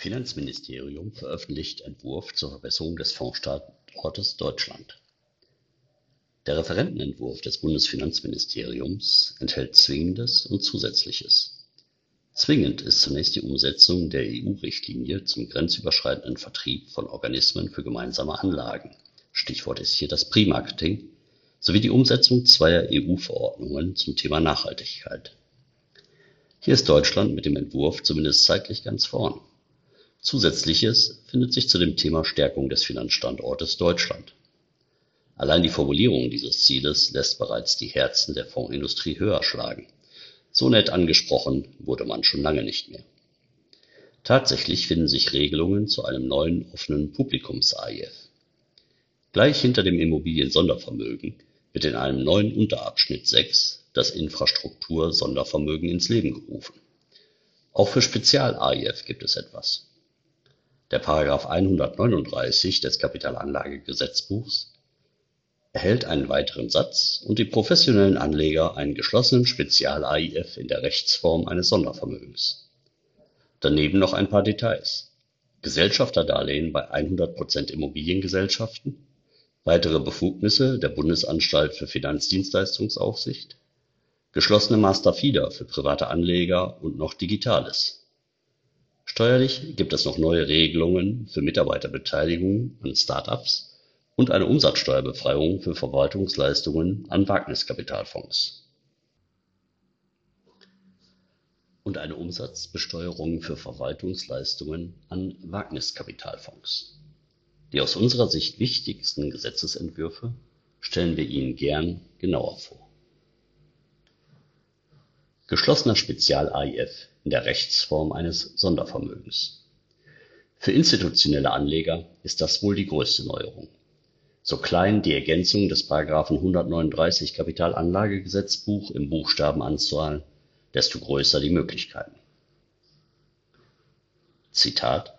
Finanzministerium veröffentlicht Entwurf zur Verbesserung des Fondsstandortes Deutschland. Der Referentenentwurf des Bundesfinanzministeriums enthält Zwingendes und Zusätzliches. Zwingend ist zunächst die Umsetzung der EU-Richtlinie zum grenzüberschreitenden Vertrieb von Organismen für gemeinsame Anlagen Stichwort ist hier das Pre-Marketing sowie die Umsetzung zweier EU-Verordnungen zum Thema Nachhaltigkeit. Hier ist Deutschland mit dem Entwurf zumindest zeitlich ganz vorn. Zusätzliches findet sich zu dem Thema Stärkung des Finanzstandortes Deutschland. Allein die Formulierung dieses Zieles lässt bereits die Herzen der Fondsindustrie höher schlagen. So nett angesprochen wurde man schon lange nicht mehr. Tatsächlich finden sich Regelungen zu einem neuen offenen Publikums-AIF. Gleich hinter dem Immobilien-Sondervermögen wird in einem neuen Unterabschnitt 6 das Infrastruktur-Sondervermögen ins Leben gerufen. Auch für Spezial-AIF gibt es etwas. Der § 139 des Kapitalanlagegesetzbuchs erhält einen weiteren Satz und die professionellen Anleger einen geschlossenen Spezial-AIF in der Rechtsform eines Sondervermögens. Daneben noch ein paar Details: Gesellschafterdarlehen bei 100% Immobiliengesellschaften, weitere Befugnisse der Bundesanstalt für Finanzdienstleistungsaufsicht, geschlossene Master Feeder für private Anleger und noch Digitales Steuerlich gibt es noch neue Regelungen für Mitarbeiterbeteiligung an Start-ups und eine Umsatzsteuerbefreiung für Verwaltungsleistungen an Wagniskapitalfonds. und eine Umsatzbesteuerung für Verwaltungsleistungen an Wagniskapitalfonds. Die aus unserer Sicht wichtigsten Gesetzesentwürfe stellen wir Ihnen gern genauer vor. Geschlossener Spezial-AIF in der Rechtsform eines Sondervermögens. Für institutionelle Anleger ist das wohl die größte Neuerung. So klein die Ergänzung des § 139 Kapitalanlagegesetzbuch im Buchstabenanzahl, desto größer die Möglichkeiten. Zitat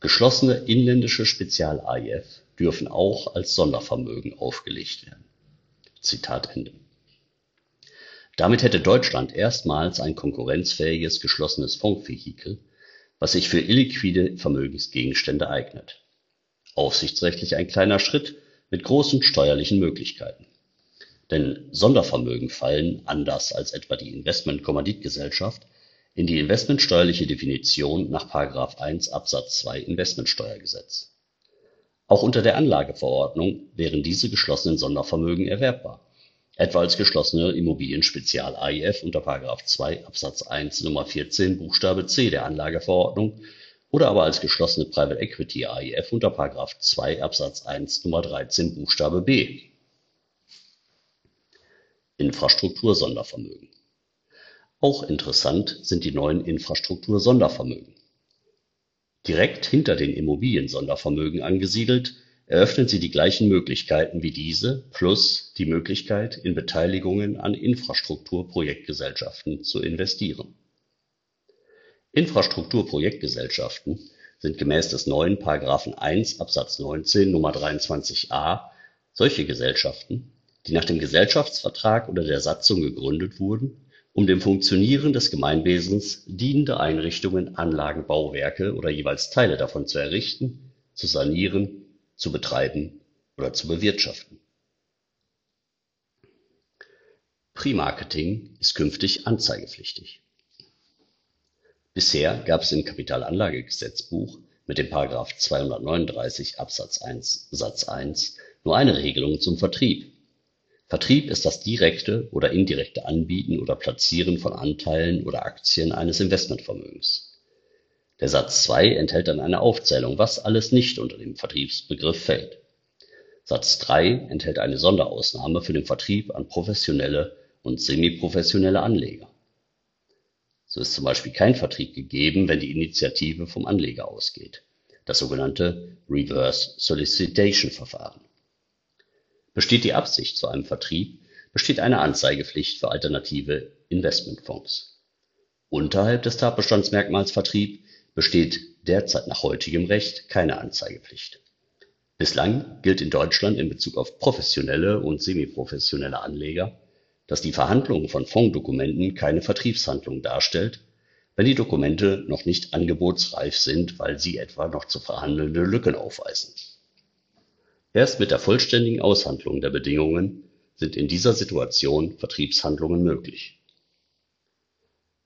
Geschlossene inländische Spezial-AIF dürfen auch als Sondervermögen aufgelegt werden. Zitat Ende damit hätte Deutschland erstmals ein konkurrenzfähiges geschlossenes Fondsvehikel, was sich für illiquide Vermögensgegenstände eignet. Aufsichtsrechtlich ein kleiner Schritt mit großen steuerlichen Möglichkeiten. Denn Sondervermögen fallen, anders als etwa die Investmentkommanditgesellschaft, in die investmentsteuerliche Definition nach § 1 Absatz 2 Investmentsteuergesetz. Auch unter der Anlageverordnung wären diese geschlossenen Sondervermögen erwerbbar etwa als geschlossene Immobilien-Spezial-AIF unter § 2 Absatz 1 Nr. 14 Buchstabe c der Anlageverordnung oder aber als geschlossene Private Equity AIF unter § 2 Absatz 1 Nr. 13 Buchstabe b. Infrastruktur-Sondervermögen Auch interessant sind die neuen Infrastruktur-Sondervermögen. Direkt hinter den Immobilien-Sondervermögen angesiedelt eröffnen sie die gleichen Möglichkeiten wie diese plus die Möglichkeit, in Beteiligungen an Infrastrukturprojektgesellschaften zu investieren. Infrastrukturprojektgesellschaften sind gemäß des neuen § 1 Absatz 19 Nr. 23a solche Gesellschaften, die nach dem Gesellschaftsvertrag oder der Satzung gegründet wurden, um dem Funktionieren des Gemeinwesens dienende Einrichtungen, Anlagen, Bauwerke oder jeweils Teile davon zu errichten, zu sanieren zu betreiben oder zu bewirtschaften. Pre-Marketing ist künftig anzeigepflichtig. Bisher gab es im Kapitalanlagegesetzbuch mit dem § 239 Absatz 1 Satz 1 nur eine Regelung zum Vertrieb. Vertrieb ist das direkte oder indirekte Anbieten oder Platzieren von Anteilen oder Aktien eines Investmentvermögens der Satz 2 enthält dann eine Aufzählung, was alles nicht unter den Vertriebsbegriff fällt. Satz 3 enthält eine Sonderausnahme für den Vertrieb an professionelle und semiprofessionelle Anleger. So ist zum Beispiel kein Vertrieb gegeben, wenn die Initiative vom Anleger ausgeht, das sogenannte Reverse Solicitation Verfahren. Besteht die Absicht zu einem Vertrieb, besteht eine Anzeigepflicht für alternative Investmentfonds. Unterhalb des Tatbestandsmerkmals Vertrieb besteht derzeit nach heutigem Recht keine Anzeigepflicht. Bislang gilt in Deutschland in Bezug auf professionelle und semiprofessionelle Anleger, dass die Verhandlung von Fondsdokumenten keine Vertriebshandlung darstellt, wenn die Dokumente noch nicht angebotsreif sind, weil sie etwa noch zu verhandelnde Lücken aufweisen. Erst mit der vollständigen Aushandlung der Bedingungen sind in dieser Situation Vertriebshandlungen möglich.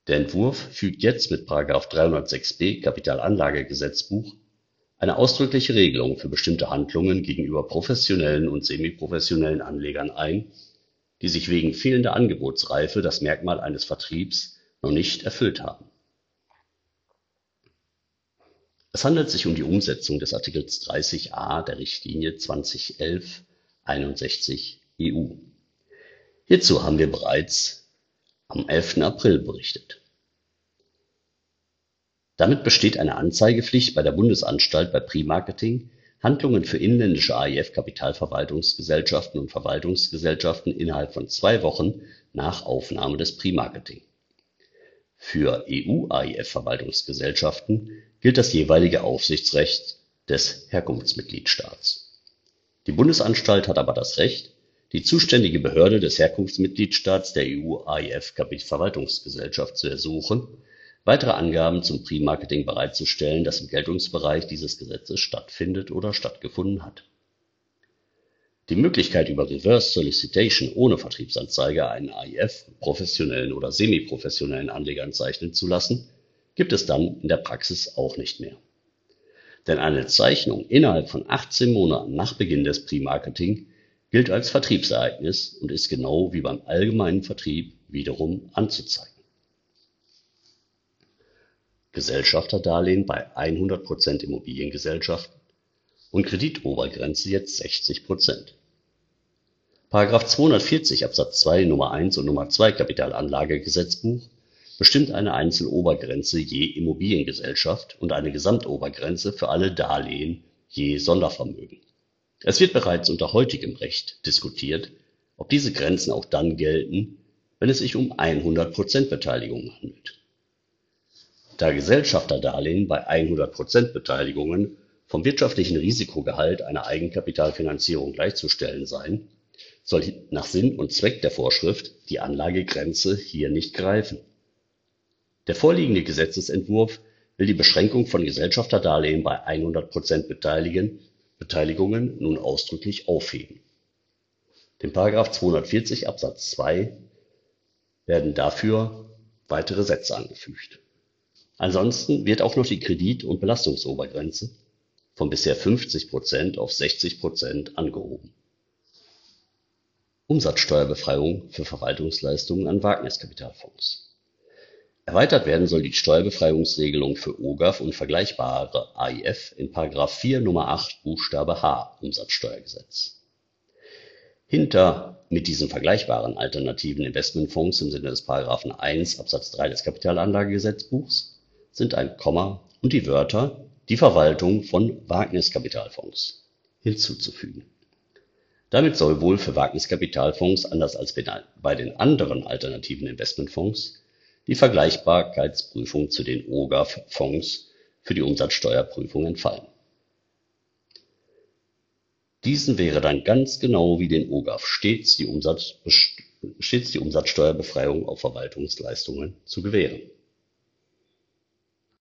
Der Entwurf fügt jetzt mit § 306b Kapitalanlagegesetzbuch eine ausdrückliche Regelung für bestimmte Handlungen gegenüber professionellen und semiprofessionellen Anlegern ein, die sich wegen fehlender Angebotsreife das Merkmal eines Vertriebs noch nicht erfüllt haben. Es handelt sich um die Umsetzung des Artikels 30a der Richtlinie 2011/61/EU. Hierzu haben wir bereits am 11. April berichtet. Damit besteht eine Anzeigepflicht bei der Bundesanstalt bei Pre-Marketing, Handlungen für inländische AIF-Kapitalverwaltungsgesellschaften und Verwaltungsgesellschaften innerhalb von zwei Wochen nach Aufnahme des Pre-Marketing. Für EU-AIF-Verwaltungsgesellschaften gilt das jeweilige Aufsichtsrecht des Herkunftsmitgliedstaats. Die Bundesanstalt hat aber das Recht, die zuständige Behörde des Herkunftsmitgliedstaats der EU-AIF-Verwaltungsgesellschaft zu ersuchen weitere Angaben zum Pre-Marketing bereitzustellen, das im Geltungsbereich dieses Gesetzes stattfindet oder stattgefunden hat. Die Möglichkeit über Reverse Solicitation ohne Vertriebsanzeige einen AIF professionellen oder semiprofessionellen Anlegern zeichnen zu lassen, gibt es dann in der Praxis auch nicht mehr. Denn eine Zeichnung innerhalb von 18 Monaten nach Beginn des Pre-Marketing gilt als Vertriebsereignis und ist genau wie beim allgemeinen Vertrieb wiederum anzuzeigen. Gesellschafterdarlehen bei 100% Immobiliengesellschaften und Kreditobergrenze jetzt 60% § 240 Absatz 2 Nummer 1 und Nummer 2 Kapitalanlagegesetzbuch bestimmt eine Einzelobergrenze je Immobiliengesellschaft und eine Gesamtobergrenze für alle Darlehen je Sondervermögen. Es wird bereits unter heutigem Recht diskutiert, ob diese Grenzen auch dann gelten, wenn es sich um 100% Beteiligungen handelt da Gesellschafterdarlehen bei 100% Beteiligungen vom wirtschaftlichen Risikogehalt einer Eigenkapitalfinanzierung gleichzustellen seien, soll nach Sinn und Zweck der Vorschrift die Anlagegrenze hier nicht greifen. Der vorliegende Gesetzesentwurf will die Beschränkung von Gesellschafterdarlehen bei 100 Beteiligungen nun ausdrücklich aufheben. Dem § 240 Absatz 2 werden dafür weitere Sätze angefügt Ansonsten wird auch noch die Kredit und Belastungsobergrenze von bisher 50% auf 60% angehoben. Umsatzsteuerbefreiung für Verwaltungsleistungen an Wagniskapitalfonds Erweitert werden soll die Steuerbefreiungsregelung für OGAF und vergleichbare AIF in § 4 Nr. 8 Buchstabe h Umsatzsteuergesetz. Hinter mit diesen vergleichbaren alternativen Investmentfonds im Sinne des § 1 Absatz 3 des Kapitalanlagegesetzbuchs sind ein Komma und die Wörter die Verwaltung von Wagniskapitalfonds hinzuzufügen. Damit soll wohl für Wagniskapitalfonds anders als bei den anderen alternativen Investmentfonds die Vergleichbarkeitsprüfung zu den OGAF-Fonds für die Umsatzsteuerprüfung entfallen. Diesen wäre dann ganz genau wie den OGAF stets die, stets die Umsatzsteuerbefreiung auf Verwaltungsleistungen zu gewähren